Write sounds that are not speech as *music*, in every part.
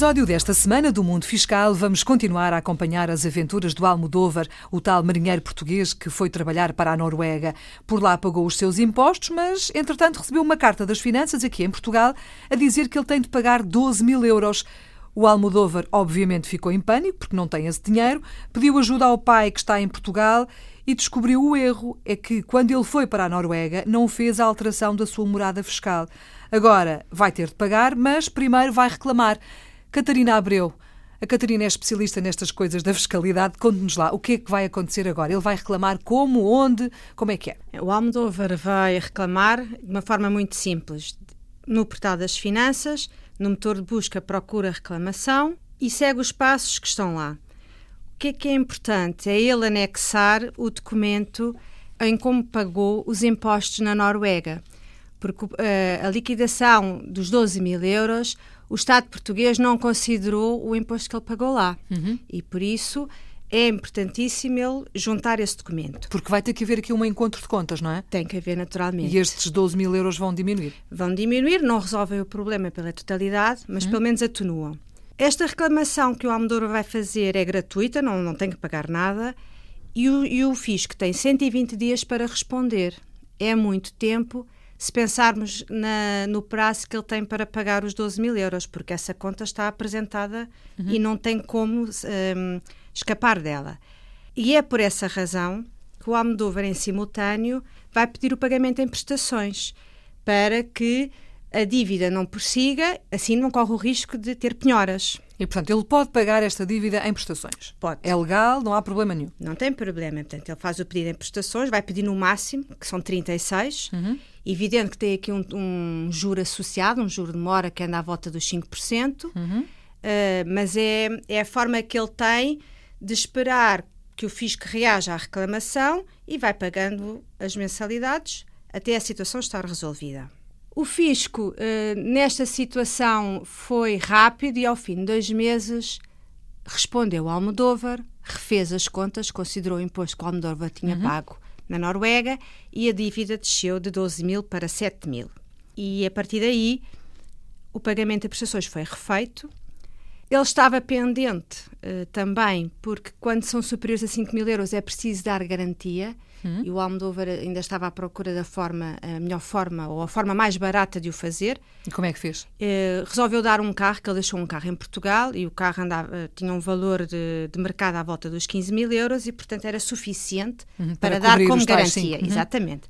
episódio desta semana do Mundo Fiscal, vamos continuar a acompanhar as aventuras do Almodóvar, o tal marinheiro português que foi trabalhar para a Noruega. Por lá pagou os seus impostos, mas, entretanto, recebeu uma carta das finanças aqui em Portugal a dizer que ele tem de pagar 12 mil euros. O Almodóvar, obviamente, ficou em pânico, porque não tem esse dinheiro, pediu ajuda ao pai que está em Portugal e descobriu o erro. É que, quando ele foi para a Noruega, não fez a alteração da sua morada fiscal. Agora vai ter de pagar, mas primeiro vai reclamar. Catarina Abreu. A Catarina é especialista nestas coisas da fiscalidade. Conte-nos lá, o que é que vai acontecer agora? Ele vai reclamar como, onde, como é que é? O Almodóvar vai reclamar de uma forma muito simples. No portal das finanças, no motor de busca procura reclamação e segue os passos que estão lá. O que é que é importante? É ele anexar o documento em como pagou os impostos na Noruega porque uh, a liquidação dos 12 mil euros, o Estado português não considerou o imposto que ele pagou lá. Uhum. E por isso é importantíssimo ele juntar esse documento. Porque vai ter que haver aqui um encontro de contas, não é? Tem que haver, naturalmente. E estes 12 mil euros vão diminuir? Vão diminuir, não resolvem o problema pela totalidade, mas uhum. pelo menos atenuam. Esta reclamação que o Almodóvar vai fazer é gratuita, não, não tem que pagar nada, e o, e o fisco tem 120 dias para responder. É muito tempo se pensarmos na, no prazo que ele tem para pagar os 12 mil euros, porque essa conta está apresentada uhum. e não tem como um, escapar dela. E é por essa razão que o Almodóvar, em simultâneo, vai pedir o pagamento em prestações para que a dívida não prossiga, assim não corre o risco de ter penhoras. E, portanto, ele pode pagar esta dívida em prestações? Pode. É legal, não há problema nenhum? Não tem problema. Portanto, ele faz o pedido em prestações, vai pedir no máximo, que são 36, uhum. Evidente que tem aqui um, um juro associado, um juro de mora que anda à volta dos 5%, uhum. uh, mas é, é a forma que ele tem de esperar que o fisco reaja à reclamação e vai pagando as mensalidades até a situação estar resolvida. O fisco, uh, nesta situação, foi rápido e, ao fim de dois meses, respondeu ao Almodóvar, refez as contas, considerou o imposto que o Almodóvar tinha uhum. pago na Noruega e a dívida desceu de 12 mil para 7 mil. E a partir daí o pagamento de prestações foi refeito. Ele estava pendente uh, também, porque quando são superiores a 5 mil euros é preciso dar garantia. Uhum. E o Almodóvar ainda estava à procura da forma, a melhor forma ou a forma mais barata de o fazer. E como é que fez? Uh, resolveu dar um carro, que ele deixou um carro em Portugal e o carro andava, uh, tinha um valor de, de, mercado à volta dos 15 mil euros e, portanto, era suficiente uhum, para, para dar como garantia. Uhum. Exatamente.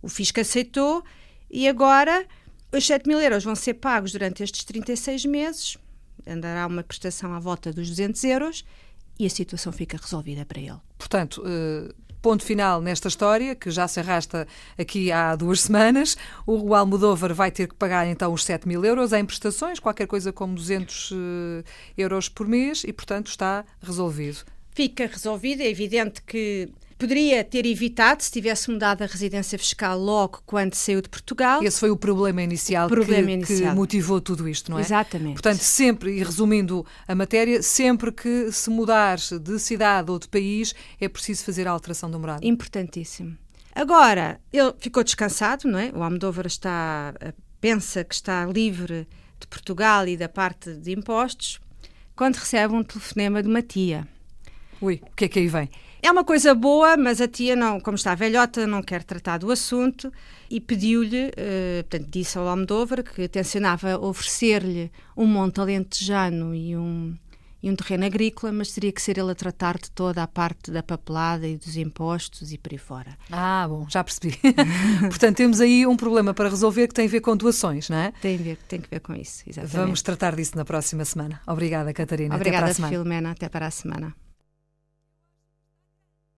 O fisco aceitou e agora os 7 mil euros vão ser pagos durante estes 36 meses, andará uma prestação à volta dos 200 euros e a situação fica resolvida para ele. Portanto, uh, ponto final nesta história, que já se arrasta aqui há duas semanas. O Almodóvar vai ter que pagar então os 7 mil euros em prestações, qualquer coisa como 200 eh, euros por mês, e portanto está resolvido. Fica resolvido, é evidente que Poderia ter evitado se tivesse mudado a residência fiscal logo quando saiu de Portugal. Esse foi o problema inicial, problema que, inicial. que, motivou tudo isto, não é? Exatamente. Portanto, sempre, e resumindo a matéria, sempre que se mudar de cidade ou de país, é preciso fazer a alteração do morado. Importantíssimo. Agora, ele ficou descansado, não é? O Almodóvar está, eh, pensa que está livre de Portugal e da parte de impostos, quando recebe um telefonema de uma tia. Ui, o que é que aí vem? É uma coisa boa, mas a tia, não, como está velhota, não quer tratar do assunto e pediu-lhe, uh, portanto, disse ao Almodóvar que tencionava oferecer-lhe um monte alentejano e um, e um terreno agrícola, mas teria que ser ele a tratar de toda a parte da papelada e dos impostos e por aí fora. Ah, bom, já percebi. *laughs* Portanto, temos aí um problema para resolver que tem a ver com doações, não é? Tem a ver, tem que ver com isso, exatamente. Vamos tratar disso na próxima semana. Obrigada, Catarina. Obrigada, até para a semana. Filomena. Até para a semana.